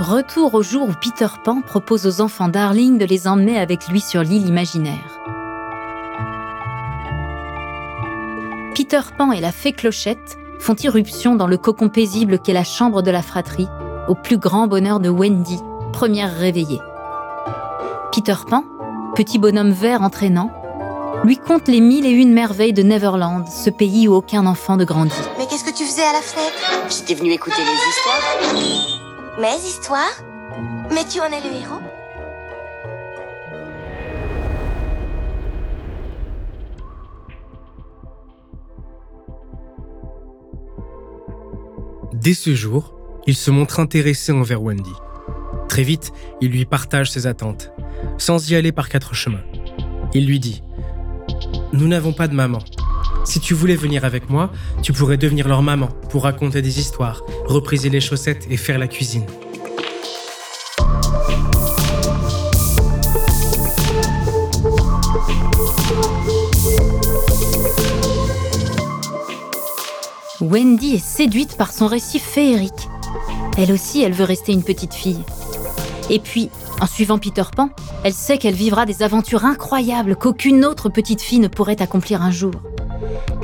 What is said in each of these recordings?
Retour au jour où Peter Pan propose aux enfants Darling de les emmener avec lui sur l'île imaginaire. Peter Pan et la fée Clochette font irruption dans le cocon paisible qu'est la chambre de la fratrie, au plus grand bonheur de Wendy, première réveillée. Peter Pan, petit bonhomme vert entraînant, lui conte les mille et une merveilles de Neverland, ce pays où aucun enfant ne grandit. Mais qu'est-ce que tu faisais à la fenêtre J'étais venu écouter les histoires. Mes histoires? Mais tu en es le héros? Dès ce jour, il se montre intéressé envers Wendy. Très vite, il lui partage ses attentes, sans y aller par quatre chemins. Il lui dit Nous n'avons pas de maman. Si tu voulais venir avec moi, tu pourrais devenir leur maman pour raconter des histoires, repriser les chaussettes et faire la cuisine. Wendy est séduite par son récit féerique. Elle aussi, elle veut rester une petite fille. Et puis, en suivant Peter Pan, elle sait qu'elle vivra des aventures incroyables qu'aucune autre petite fille ne pourrait accomplir un jour.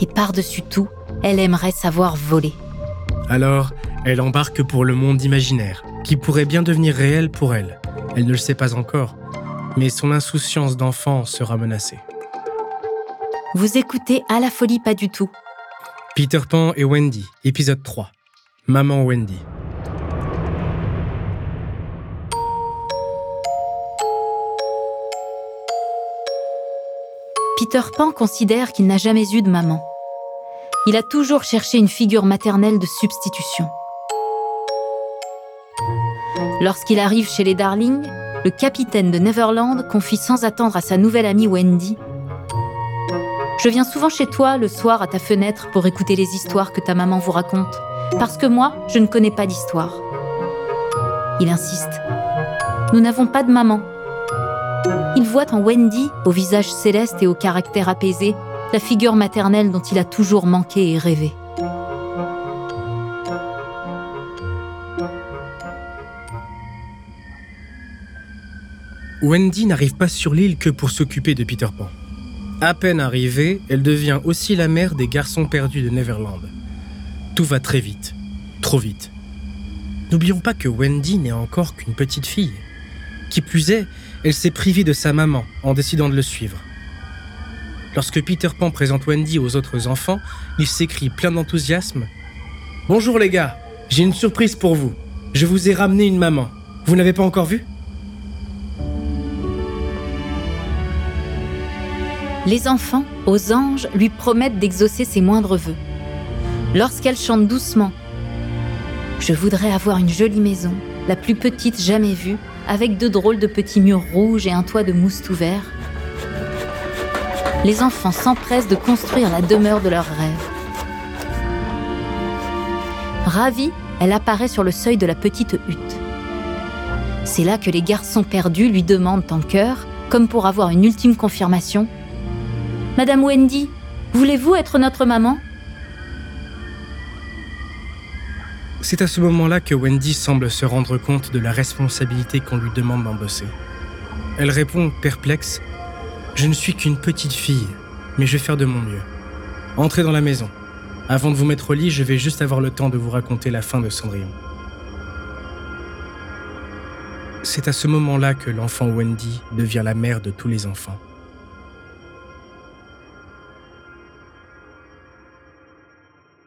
Et par-dessus tout, elle aimerait savoir voler. Alors, elle embarque pour le monde imaginaire, qui pourrait bien devenir réel pour elle. Elle ne le sait pas encore, mais son insouciance d'enfant sera menacée. Vous écoutez À la folie pas du tout. Peter Pan et Wendy, épisode 3. Maman Wendy. Peter Pan considère qu'il n'a jamais eu de maman. Il a toujours cherché une figure maternelle de substitution. Lorsqu'il arrive chez les Darling, le capitaine de Neverland confie sans attendre à sa nouvelle amie Wendy Je viens souvent chez toi le soir à ta fenêtre pour écouter les histoires que ta maman vous raconte, parce que moi, je ne connais pas d'histoire. Il insiste Nous n'avons pas de maman, voit en Wendy, au visage céleste et au caractère apaisé, la figure maternelle dont il a toujours manqué et rêvé. Wendy n'arrive pas sur l'île que pour s'occuper de Peter Pan. À peine arrivée, elle devient aussi la mère des garçons perdus de Neverland. Tout va très vite, trop vite. N'oublions pas que Wendy n'est encore qu'une petite fille. Qui plus est, elle s'est privée de sa maman en décidant de le suivre. Lorsque Peter Pan présente Wendy aux autres enfants, il s'écrie plein d'enthousiasme Bonjour les gars, j'ai une surprise pour vous. Je vous ai ramené une maman. Vous n'avez pas encore vu? Les enfants, aux anges, lui promettent d'exaucer ses moindres vœux. Lorsqu'elle chante doucement Je voudrais avoir une jolie maison, la plus petite jamais vue, avec de drôles de petits murs rouges et un toit de mousse tout vert. Les enfants s'empressent de construire la demeure de leurs rêves. Ravie, elle apparaît sur le seuil de la petite hutte. C'est là que les garçons perdus lui demandent en chœur, comme pour avoir une ultime confirmation Madame Wendy, voulez-vous être notre maman? C'est à ce moment-là que Wendy semble se rendre compte de la responsabilité qu'on lui demande d'embosser. Elle répond perplexe Je ne suis qu'une petite fille, mais je vais faire de mon mieux. Entrez dans la maison. Avant de vous mettre au lit, je vais juste avoir le temps de vous raconter la fin de Cendrillon. C'est à ce moment-là que l'enfant Wendy devient la mère de tous les enfants.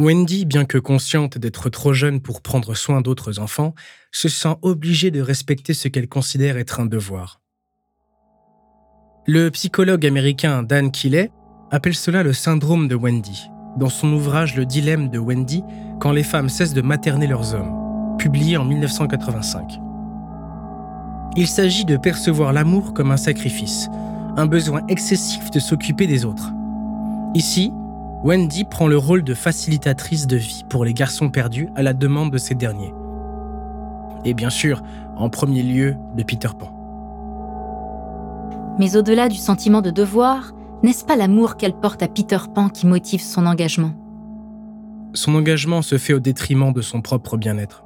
Wendy, bien que consciente d'être trop jeune pour prendre soin d'autres enfants, se sent obligée de respecter ce qu'elle considère être un devoir. Le psychologue américain Dan Keeley appelle cela le syndrome de Wendy, dans son ouvrage Le dilemme de Wendy, quand les femmes cessent de materner leurs hommes, publié en 1985. Il s'agit de percevoir l'amour comme un sacrifice, un besoin excessif de s'occuper des autres. Ici, Wendy prend le rôle de facilitatrice de vie pour les garçons perdus à la demande de ces derniers. Et bien sûr, en premier lieu, de Peter Pan. Mais au-delà du sentiment de devoir, n'est-ce pas l'amour qu'elle porte à Peter Pan qui motive son engagement? Son engagement se fait au détriment de son propre bien-être.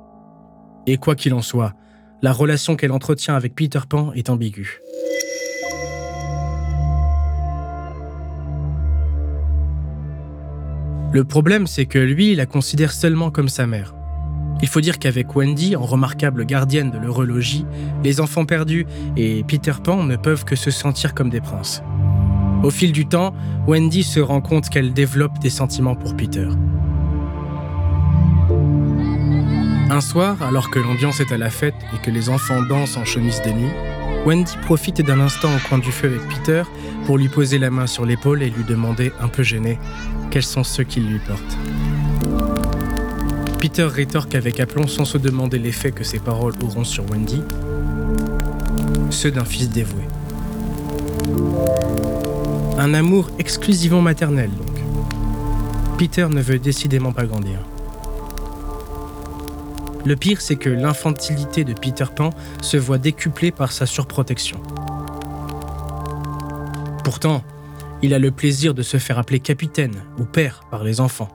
Et quoi qu'il en soit, la relation qu'elle entretient avec Peter Pan est ambiguë. Le problème, c'est que lui, la considère seulement comme sa mère. Il faut dire qu'avec Wendy, en remarquable gardienne de l'horologie, les enfants perdus et Peter Pan ne peuvent que se sentir comme des princes. Au fil du temps, Wendy se rend compte qu'elle développe des sentiments pour Peter. Un soir, alors que l'ambiance est à la fête et que les enfants dansent en chemise de nuit, Wendy profite d'un instant au coin du feu avec Peter pour lui poser la main sur l'épaule et lui demander, un peu gêné, quels sont ceux qu'il lui porte. Peter rétorque avec aplomb sans se demander l'effet que ses paroles auront sur Wendy, ceux d'un fils dévoué. Un amour exclusivement maternel, donc. Peter ne veut décidément pas grandir. Le pire, c'est que l'infantilité de Peter Pan se voit décuplée par sa surprotection. Pourtant, il a le plaisir de se faire appeler capitaine ou père par les enfants.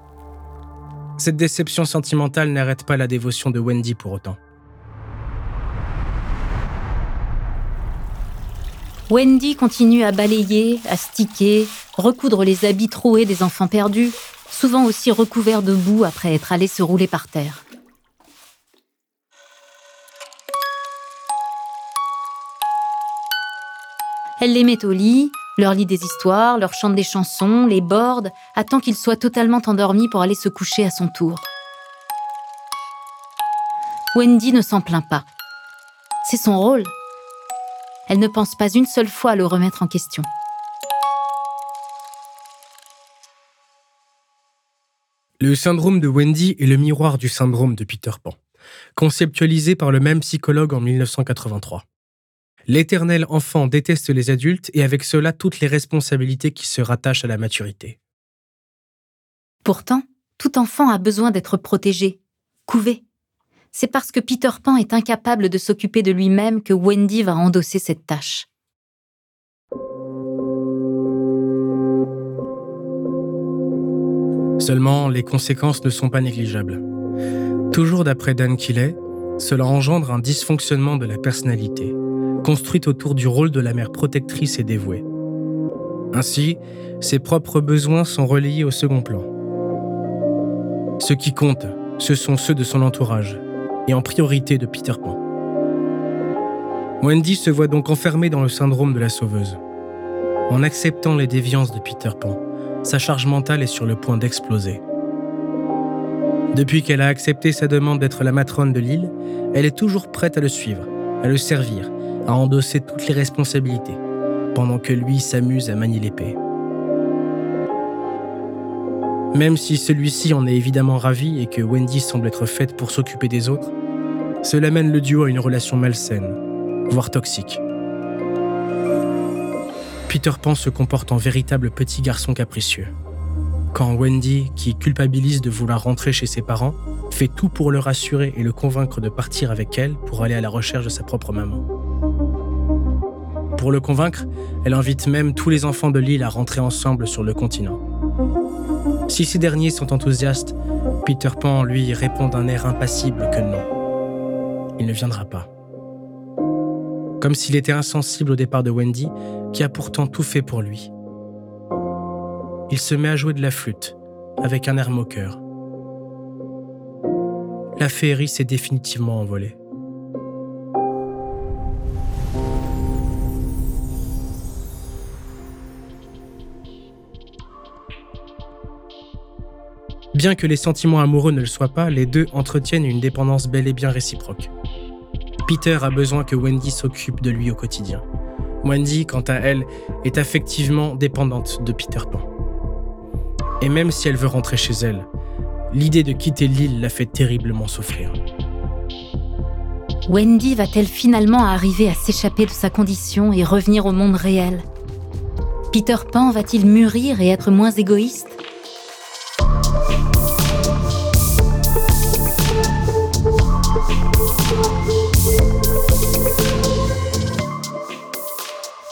Cette déception sentimentale n'arrête pas la dévotion de Wendy pour autant. Wendy continue à balayer, à sticker, recoudre les habits troués des enfants perdus, souvent aussi recouverts de boue après être allés se rouler par terre. Elle les met au lit, leur lit des histoires, leur chante des chansons, les borde, attend qu'ils soient totalement endormis pour aller se coucher à son tour. Wendy ne s'en plaint pas. C'est son rôle. Elle ne pense pas une seule fois à le remettre en question. Le syndrome de Wendy est le miroir du syndrome de Peter Pan, conceptualisé par le même psychologue en 1983. L'éternel enfant déteste les adultes et avec cela toutes les responsabilités qui se rattachent à la maturité. Pourtant, tout enfant a besoin d'être protégé, couvé. C'est parce que Peter Pan est incapable de s'occuper de lui-même que Wendy va endosser cette tâche. Seulement, les conséquences ne sont pas négligeables. Toujours d'après Dan Keeley, cela engendre un dysfonctionnement de la personnalité, construite autour du rôle de la mère protectrice et dévouée. Ainsi, ses propres besoins sont relayés au second plan. Ce qui compte, ce sont ceux de son entourage, et en priorité de Peter Pan. Wendy se voit donc enfermée dans le syndrome de la sauveuse. En acceptant les déviances de Peter Pan, sa charge mentale est sur le point d'exploser. Depuis qu'elle a accepté sa demande d'être la matrone de l'île, elle est toujours prête à le suivre, à le servir, à endosser toutes les responsabilités, pendant que lui s'amuse à manier l'épée. Même si celui-ci en est évidemment ravi et que Wendy semble être faite pour s'occuper des autres, cela mène le duo à une relation malsaine, voire toxique. Peter Pan se comporte en véritable petit garçon capricieux. Quand Wendy, qui culpabilise de vouloir rentrer chez ses parents, fait tout pour le rassurer et le convaincre de partir avec elle pour aller à la recherche de sa propre maman. Pour le convaincre, elle invite même tous les enfants de l'île à rentrer ensemble sur le continent. Si ces derniers sont enthousiastes, Peter Pan, lui, répond d'un air impassible que non. Il ne viendra pas. Comme s'il était insensible au départ de Wendy, qui a pourtant tout fait pour lui. Il se met à jouer de la flûte, avec un air moqueur. La féerie s'est définitivement envolée. Bien que les sentiments amoureux ne le soient pas, les deux entretiennent une dépendance bel et bien réciproque. Peter a besoin que Wendy s'occupe de lui au quotidien. Wendy, quant à elle, est affectivement dépendante de Peter Pan. Et même si elle veut rentrer chez elle, l'idée de quitter l'île la fait terriblement souffrir. Wendy va-t-elle finalement arriver à s'échapper de sa condition et revenir au monde réel? Peter Pan va-t-il mûrir et être moins égoïste?